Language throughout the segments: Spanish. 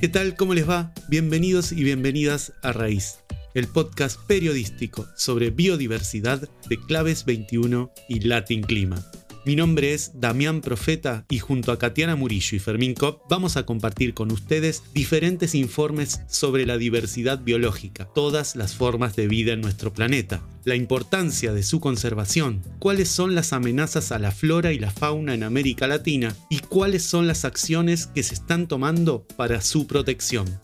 ¿Qué tal? ¿Cómo les va? Bienvenidos y bienvenidas a Raíz, el podcast periodístico sobre biodiversidad de Claves 21 y Latin Clima. Mi nombre es Damián Profeta y junto a Katiana Murillo y Fermín Kopp vamos a compartir con ustedes diferentes informes sobre la diversidad biológica, todas las formas de vida en nuestro planeta, la importancia de su conservación, cuáles son las amenazas a la flora y la fauna en América Latina y cuáles son las acciones que se están tomando para su protección.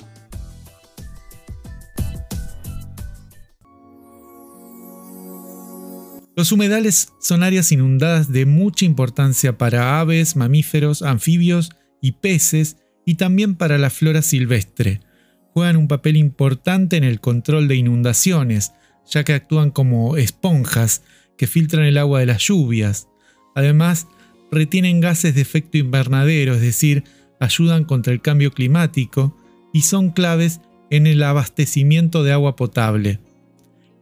Los humedales son áreas inundadas de mucha importancia para aves, mamíferos, anfibios y peces y también para la flora silvestre. Juegan un papel importante en el control de inundaciones, ya que actúan como esponjas que filtran el agua de las lluvias. Además, retienen gases de efecto invernadero, es decir, ayudan contra el cambio climático y son claves en el abastecimiento de agua potable.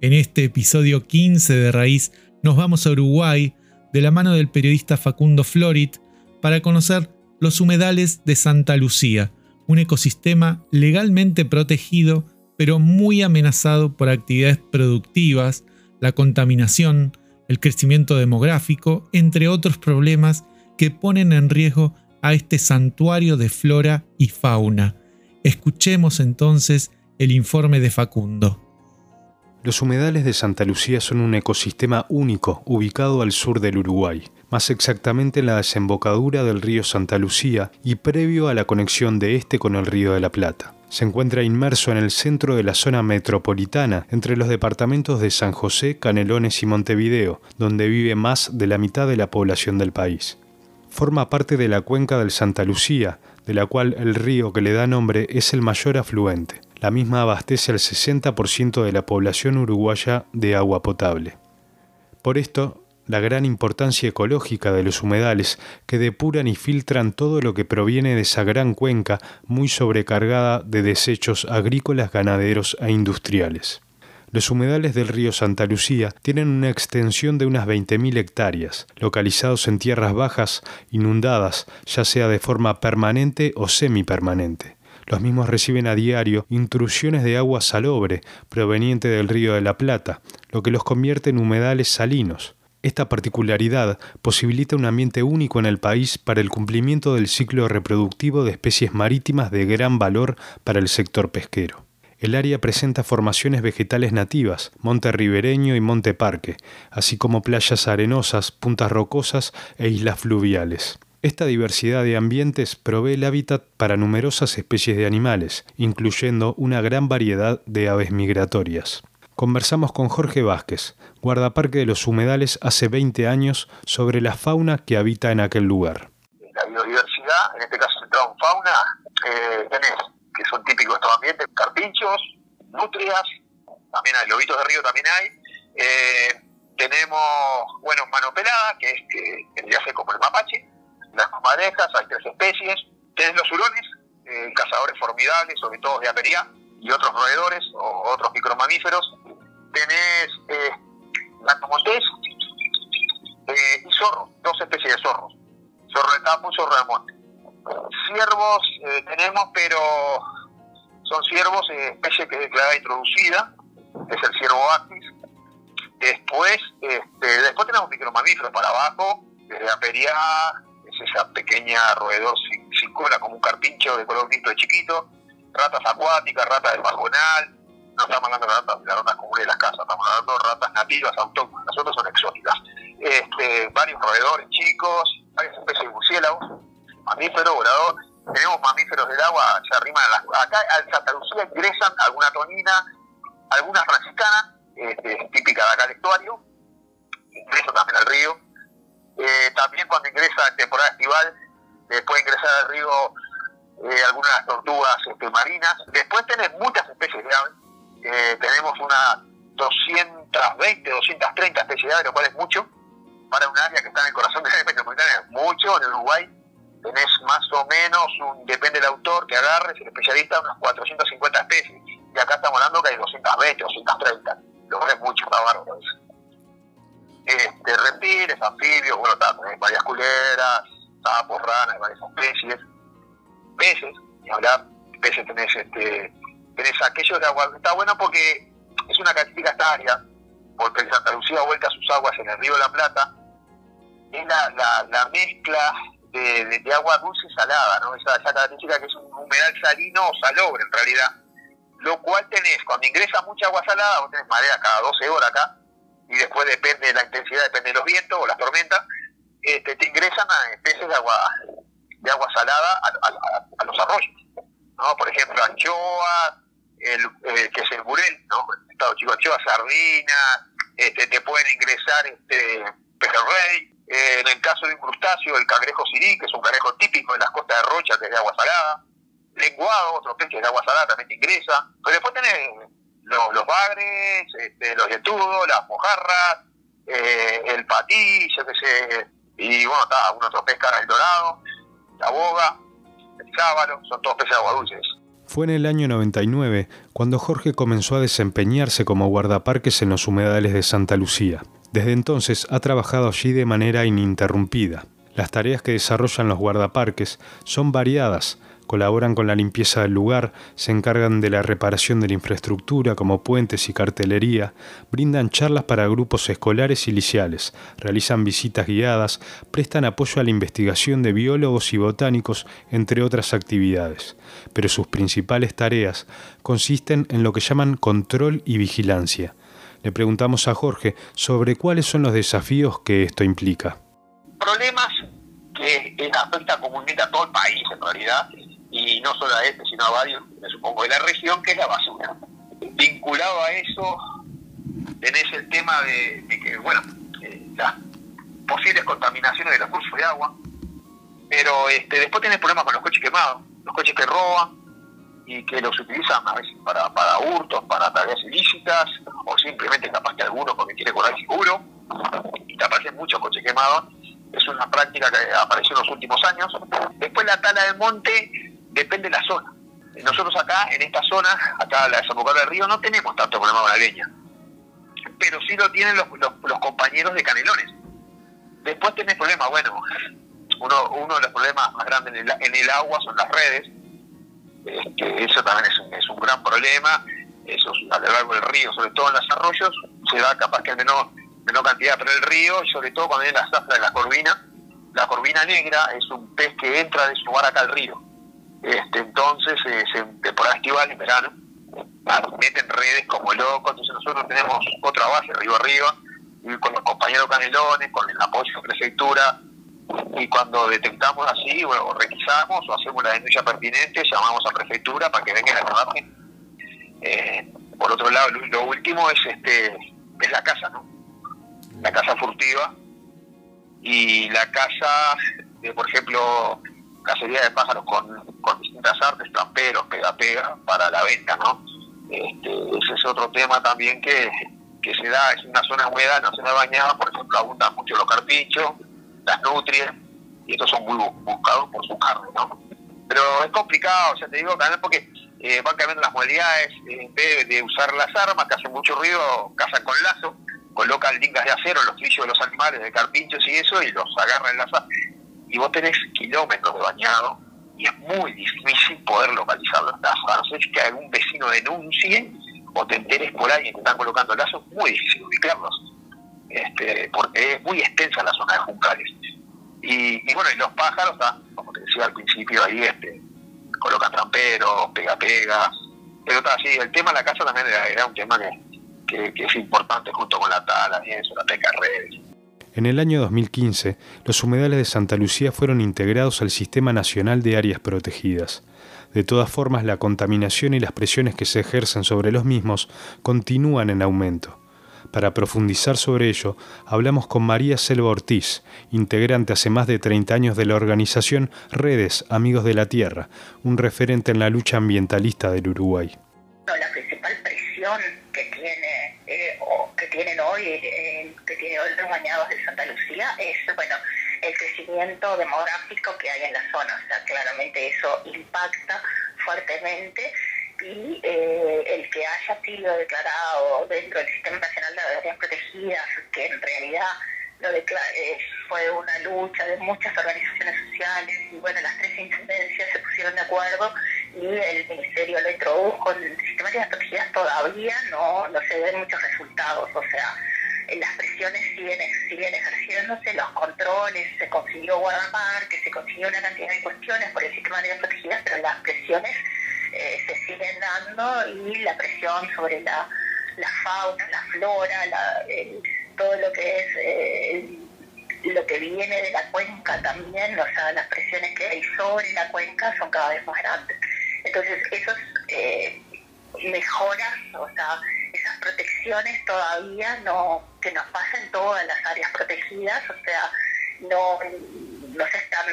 En este episodio 15 de Raíz nos vamos a Uruguay de la mano del periodista Facundo Florit para conocer los humedales de Santa Lucía, un ecosistema legalmente protegido pero muy amenazado por actividades productivas, la contaminación, el crecimiento demográfico, entre otros problemas que ponen en riesgo a este santuario de flora y fauna. Escuchemos entonces el informe de Facundo. Los humedales de Santa Lucía son un ecosistema único ubicado al sur del Uruguay, más exactamente en la desembocadura del río Santa Lucía y previo a la conexión de este con el río de la Plata. Se encuentra inmerso en el centro de la zona metropolitana, entre los departamentos de San José, Canelones y Montevideo, donde vive más de la mitad de la población del país. Forma parte de la cuenca del Santa Lucía, de la cual el río que le da nombre es el mayor afluente. La misma abastece al 60% de la población uruguaya de agua potable. Por esto, la gran importancia ecológica de los humedales que depuran y filtran todo lo que proviene de esa gran cuenca muy sobrecargada de desechos agrícolas, ganaderos e industriales. Los humedales del río Santa Lucía tienen una extensión de unas 20.000 hectáreas, localizados en tierras bajas, inundadas, ya sea de forma permanente o semipermanente. Los mismos reciben a diario intrusiones de agua salobre proveniente del río de la Plata, lo que los convierte en humedales salinos. Esta particularidad posibilita un ambiente único en el país para el cumplimiento del ciclo reproductivo de especies marítimas de gran valor para el sector pesquero. El área presenta formaciones vegetales nativas, monte ribereño y monte parque, así como playas arenosas, puntas rocosas e islas fluviales. Esta diversidad de ambientes provee el hábitat para numerosas especies de animales, incluyendo una gran variedad de aves migratorias. Conversamos con Jorge Vázquez, guardaparque de los humedales hace 20 años, sobre la fauna que habita en aquel lugar. La biodiversidad, en este caso en fauna, eh, tenés, que son típicos de estos ambientes, carpinchos, nutrias, también hay lobitos de río, también hay. Eh, tenemos, bueno, mano pelada, que es que vendría como el mapache, las comadrejas, hay tres especies. Tenés los hurones, eh, cazadores formidables, sobre todo de apería, y otros roedores o otros micromamíferos. Tenés eh, lactomontés eh, y zorros, dos especies de zorros. Zorro de campo y zorro de monte. Ciervos eh, tenemos, pero son ciervos, especie que es declarada introducida, es el ciervo actis. Después, este, después tenemos micromamíferos para abajo, desde apería, esa pequeña roedor sin, cola, como un carpincho de color listo de chiquito, ratas acuáticas, ratas de pajonal, no estamos hablando de ratas, de ratas comunes de las casas, estamos hablando de ratas nativas autóctonas, las otras son exóticas. Este, varios roedores chicos, varias especies de murciélagos, mamíferos, volador, tenemos mamíferos del agua, se arriman a las... Acá al Santa Lucía ingresan alguna tonina, alguna franciscana, este, típica de acá del estuario, ingresan también al río, eh, también cuando ingresa en temporada estival, eh, puede ingresar al río eh, algunas tortugas este, marinas. Después tenés muchas especies de aves. tenemos unas 220, 230 especies de aves, lo cual es mucho. Para un área que está en el corazón de la metropolitana es mucho. En Uruguay tenés más o menos, un, depende del autor que agarres, el especialista, unas 450 especies. Y acá estamos hablando que hay 220, 230. Lo cual es mucho, bárbaro este, reptiles, anfibios, bueno, hay varias culeras, sapos, ranas, varias especies, peces, y hablar, peces tenés, este, tenés aquello de agua. Está bueno porque es una característica esta área, porque Santa Lucía vuelca sus aguas en el río de la Plata, es la, la, mezcla de, agua dulce y salada, ¿no? Esa, esa característica que es un humedal salino o salobre en realidad. Lo cual tenés, cuando ingresa mucha agua salada, vos tenés marea cada 12 horas acá, y después depende de la intensidad, depende de los vientos o las tormentas, este, te ingresan a especies de agua de agua salada a, los arroyos. ¿no? Por ejemplo, anchoa, el, eh, que es el burel, ¿no? Estado chico, anchoa, sardina, este, te pueden ingresar este, pejerrey, eh, en el caso de un crustáceo, el cangrejo sirí, que es un cangrejo típico de las costas de Rocha, que es de agua salada, lenguado, otro pez que es de agua salada, también te ingresa, pero después tenés los, bagres, este, los yetudos, las mojarras, eh, el patí, yo qué sé, y bueno, está, pez cara el dorado, la boga, el sábalo, son todos peces de agua dulces. Fue en el año 99 cuando Jorge comenzó a desempeñarse como guardaparques en los humedales de Santa Lucía. Desde entonces ha trabajado allí de manera ininterrumpida. Las tareas que desarrollan los guardaparques son variadas, colaboran con la limpieza del lugar, se encargan de la reparación de la infraestructura como puentes y cartelería, brindan charlas para grupos escolares y liciales, realizan visitas guiadas, prestan apoyo a la investigación de biólogos y botánicos, entre otras actividades. Pero sus principales tareas consisten en lo que llaman control y vigilancia. Le preguntamos a Jorge sobre cuáles son los desafíos que esto implica. Problemas que afectan comúnmente a todo el país en realidad y no solo a este, sino a varios, me supongo, de la región, que es la basura. Vinculado a eso, tenés el tema de, que, bueno, eh, las posibles contaminaciones de los cursos de agua, pero este, después tenés problemas con los coches quemados, los coches que roban y que los utilizan a veces para, para hurtos, para tareas ilícitas, o simplemente capaz que alguno porque quiere cobrar seguro, y te aparecen muchos coches quemados, es una práctica que apareció en los últimos años. Después la tala del monte, depende de la zona. Nosotros acá, en esta zona, acá la desembocadura del río, no tenemos tanto problema con. Pero sí lo tienen los, compañeros de Canelones. Después tenés problemas, bueno, uno, uno de los problemas más grandes en el, en el agua son las redes. Este, eso también es un, es un gran problema. Eso a lo largo del río, sobre todo en los arroyos, se da capaz que en menor, menor cantidad, pero el río, sobre todo cuando viene la zafra de la corvina, la corvina negra es un pez que entra de su lugar acá al río este, entonces, eh, en temporada estival, en verano, meten redes como locos. Entonces, nosotros tenemos otra base, río arriba, y con los compañeros canelones, con el apoyo de prefectura. Y cuando detectamos así, bueno, requisamos o hacemos la denuncia pertinente, llamamos a prefectura para que vengan a trabajen. Eh, por otro lado, lo, último es este es la casa, ¿no? La casa furtiva y la casa, de, por ejemplo, cacería de pájaros con, con distintas artes, tramperos, pega-pega, para la venta, ¿no? Este, ese es otro tema también que, que se da, es una zona húmeda, una zona bañada, por ejemplo, abundan mucho los carpichos, las nutrias, y estos son muy buscados por su carne, ¿no? Pero es complicado, o sea, te digo, también porque eh, van cambiando las modalidades, eh, en vez de usar las armas, que hacen mucho ruido, cazan con lazo, colocan lingas de acero en los trillos de los animales, de carpinchos y eso, y los agarran en las y vos tenés kilómetros de bañado y es muy difícil poder localizar los lazos. A no ser que algún vecino denuncie o te enteres por alguien que están colocando lazos, es muy difícil ubicarlos, este, porque es muy extensa la zona de juncales. Y, bueno, y los pájaros, como te decía al principio, ahí este, colocan tramperos, pega-pega, pero está así, el tema de la casa también era, un tema que, que, es importante junto con la tala y eso, la pesca redes. En el año 2015, los humedales de Santa Lucía fueron integrados al Sistema Nacional de Áreas Protegidas. De todas formas, la contaminación y las presiones que se ejercen sobre los mismos continúan en aumento. Para profundizar sobre ello, hablamos con María Selva Ortiz, integrante hace más de 30 años de la organización Redes Amigos de la Tierra, un referente en la lucha ambientalista del Uruguay. La principal presión que tiene eh, o que tienen hoy eh, que tiene hoy los bañados de Santa Lucía es, bueno, el crecimiento demográfico que hay en la zona. O sea, claramente eso impacta fuertemente y eh, el que haya sido declarado dentro del Sistema Nacional de Áreas Protegidas, que en realidad lo eh, fue una lucha de muchas organizaciones sociales y bueno, las tres intendencias se pusieron de acuerdo y el Ministerio lo introdujo en sistemáticas protegidas todavía no, no se ven muchos resultados, o sea, las presiones siguen, siguen ejerciéndose, los controles, se consiguió guardar, que se consiguió una cantidad de cuestiones por el sistema de protegidas, pero las presiones eh, se siguen dando y la presión sobre la, la fauna, la flora, la, todo lo que es eh, lo que viene de la cuenca también, o sea, las presiones que hay sobre la cuenca son cada vez más grandes. Entonces, esas eh, mejoras, o sea, protecciones todavía no, que nos pasan en todas las áreas protegidas, o sea, no, no se están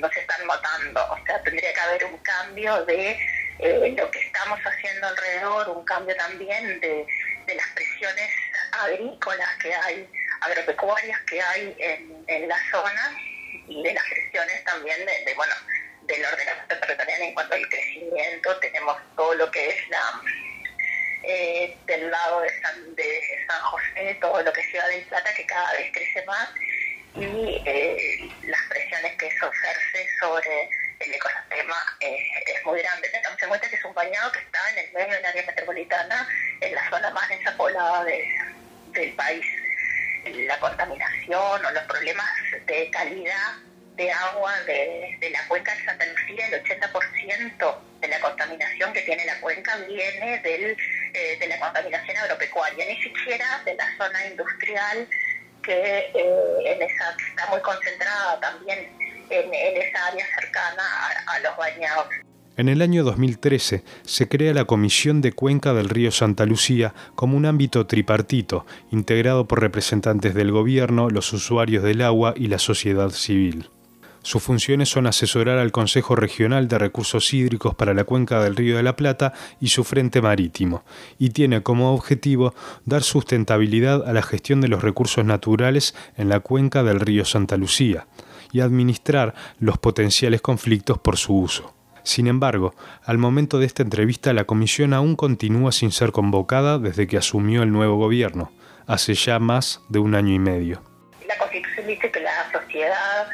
no, se están notando, o sea, tendría que haber un cambio de eh, lo que estamos haciendo alrededor, un cambio también de, de las presiones agrícolas que hay, agropecuarias que hay en, en la zona y de las presiones también de, bueno del ordenamiento territorial en cuanto al crecimiento tenemos todo lo que es la eh, del lado de San, de San José todo lo que es Ciudad del Plata que cada vez crece más y eh, las presiones que eso ejerce sobre el ecosistema eh, es muy grande. Tengamos en cuenta que es un bañado que está en el medio del área metropolitana, en la zona más desapoblada del país. La contaminación o los problemas de calidad de agua de, la cuenca de Santa Lucía, el 80% de la contaminación que tiene la cuenca viene del, eh, de la contaminación agropecuaria, ni siquiera de la zona industrial que, eh, en esa, está muy concentrada también en, esa área cercana a, los bañados. En el año 2013 se crea la Comisión de Cuenca del Río Santa Lucía como un ámbito tripartito, integrado por representantes del gobierno, los usuarios del agua y la sociedad civil. Sus funciones son asesorar al Consejo Regional de Recursos Hídricos para la Cuenca del Río de la Plata y su Frente Marítimo, y tiene como objetivo dar sustentabilidad a la gestión de los recursos naturales en la cuenca del río Santa Lucía, y administrar los potenciales conflictos por su uso. Sin embargo, al momento de esta entrevista la comisión aún continúa sin ser convocada desde que asumió el nuevo gobierno, hace ya más de un año y medio. La Constitución dice que la sociedad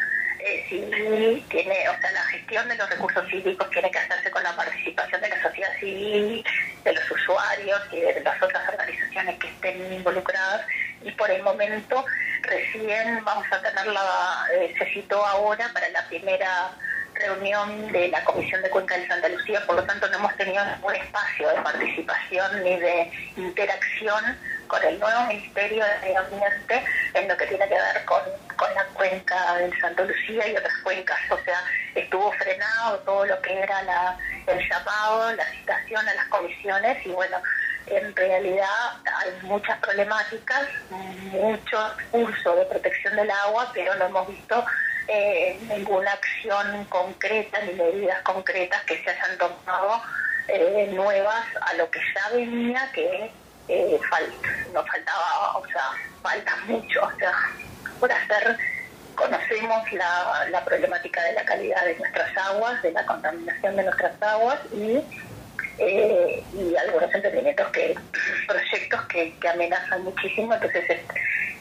eh, civil tiene, o sea, la gestión de los recursos hídricos tiene que hacerse con la participación de la sociedad civil, de los usuarios y de las otras organizaciones que estén involucradas. Y por el momento recién vamos a tenerla, eh, se citó ahora para la primera reunión de la Comisión de Cuenca de Santa Lucía, por lo tanto no hemos tenido ningún espacio de participación ni de interacción con el nuevo Ministerio de Medio Ambiente en lo que tiene que ver con, con la cuenca de Santa Lucía y otras cuencas. O sea, estuvo frenado todo lo que era la, el llamado, la citación a las comisiones y bueno, en realidad hay muchas problemáticas, mucho uso de protección del agua, pero no hemos visto eh, ninguna acción concreta ni medidas concretas que se hayan tomado eh, nuevas a lo que ya venía, que eh, nos faltaba, o sea, falta mucho, o sea, por hacer, conocemos la, la problemática de la calidad de nuestras aguas, de la contaminación de nuestras aguas y eh, y algunos emprendimientos que, proyectos que, amenazan muchísimo, entonces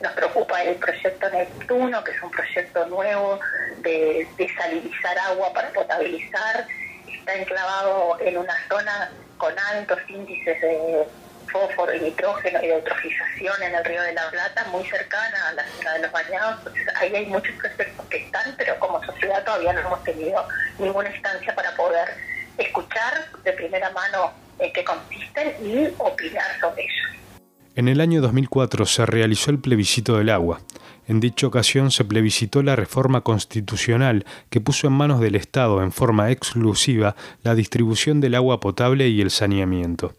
nos preocupa el proyecto Neptuno, que es un proyecto nuevo de desalinizar agua para potabilizar, está enclavado en una zona con altos índices de fósforo y nitrógeno y eutrofización en el río de la Plata, muy cercana a la zona de los bañados. Entonces, ahí hay muchos proyectos que están, pero como sociedad todavía no hemos tenido ninguna instancia para poder escuchar de primera mano en qué consisten y opinar sobre ellos. En el año 2004 se realizó el plebiscito del agua. En dicha ocasión se plebiscitó la reforma constitucional que puso en manos del Estado en forma exclusiva la distribución del agua potable y el saneamiento.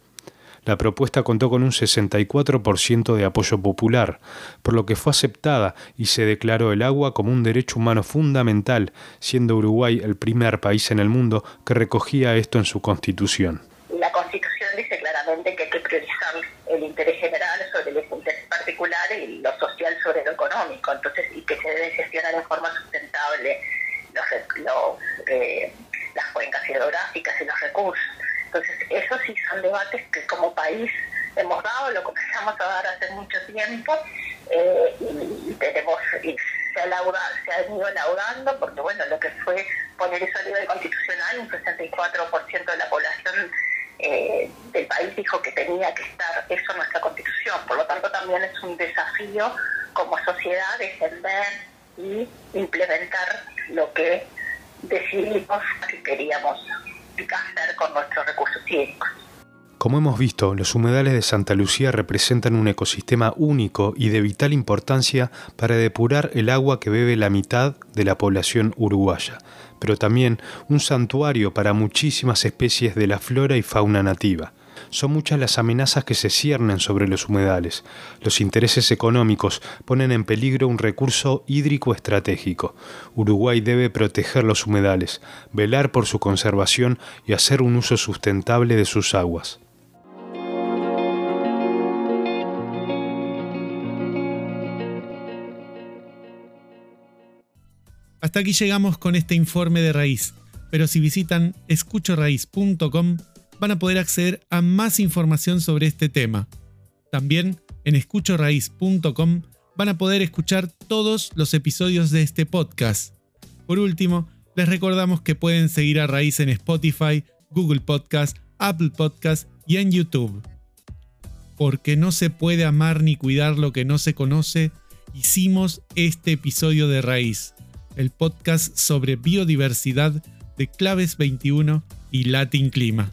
La propuesta contó con un 64% de apoyo popular, por lo que fue aceptada y se declaró el agua como un derecho humano fundamental, siendo Uruguay el primer país en el mundo que recogía esto en su constitución. La constitución dice claramente que hay que priorizar el interés general sobre el interés particular y lo social sobre lo económico, entonces y que se debe gestionar en forma tiempo eh, y, tenemos, y se, ha se ha ido laudando, porque bueno, lo que fue poner eso a nivel constitucional, un 64% de la población eh, del país dijo que tenía que estar eso en nuestra constitución. Por lo tanto, también es un desafío como sociedad defender y implementar lo que decidimos que queríamos hacer con nuestros recursos hídricos. Como hemos visto, los humedales de Santa Lucía representan un ecosistema único y de vital importancia para depurar el agua que bebe la mitad de la población uruguaya, pero también un santuario para muchísimas especies de la flora y fauna nativa. Son muchas las amenazas que se ciernen sobre los humedales. Los intereses económicos ponen en peligro un recurso hídrico estratégico. Uruguay debe proteger los humedales, velar por su conservación y hacer un uso sustentable de sus aguas. Hasta aquí llegamos con este informe de raíz, pero si visitan escuchoraíz.com van a poder acceder a más información sobre este tema. También en escuchoraíz.com van a poder escuchar todos los episodios de este podcast. Por último, les recordamos que pueden seguir a Raíz en Spotify, Google Podcast, Apple Podcast y en YouTube. Porque no se puede amar ni cuidar lo que no se conoce, hicimos este episodio de Raíz el podcast sobre biodiversidad de Claves 21 y Latin Clima.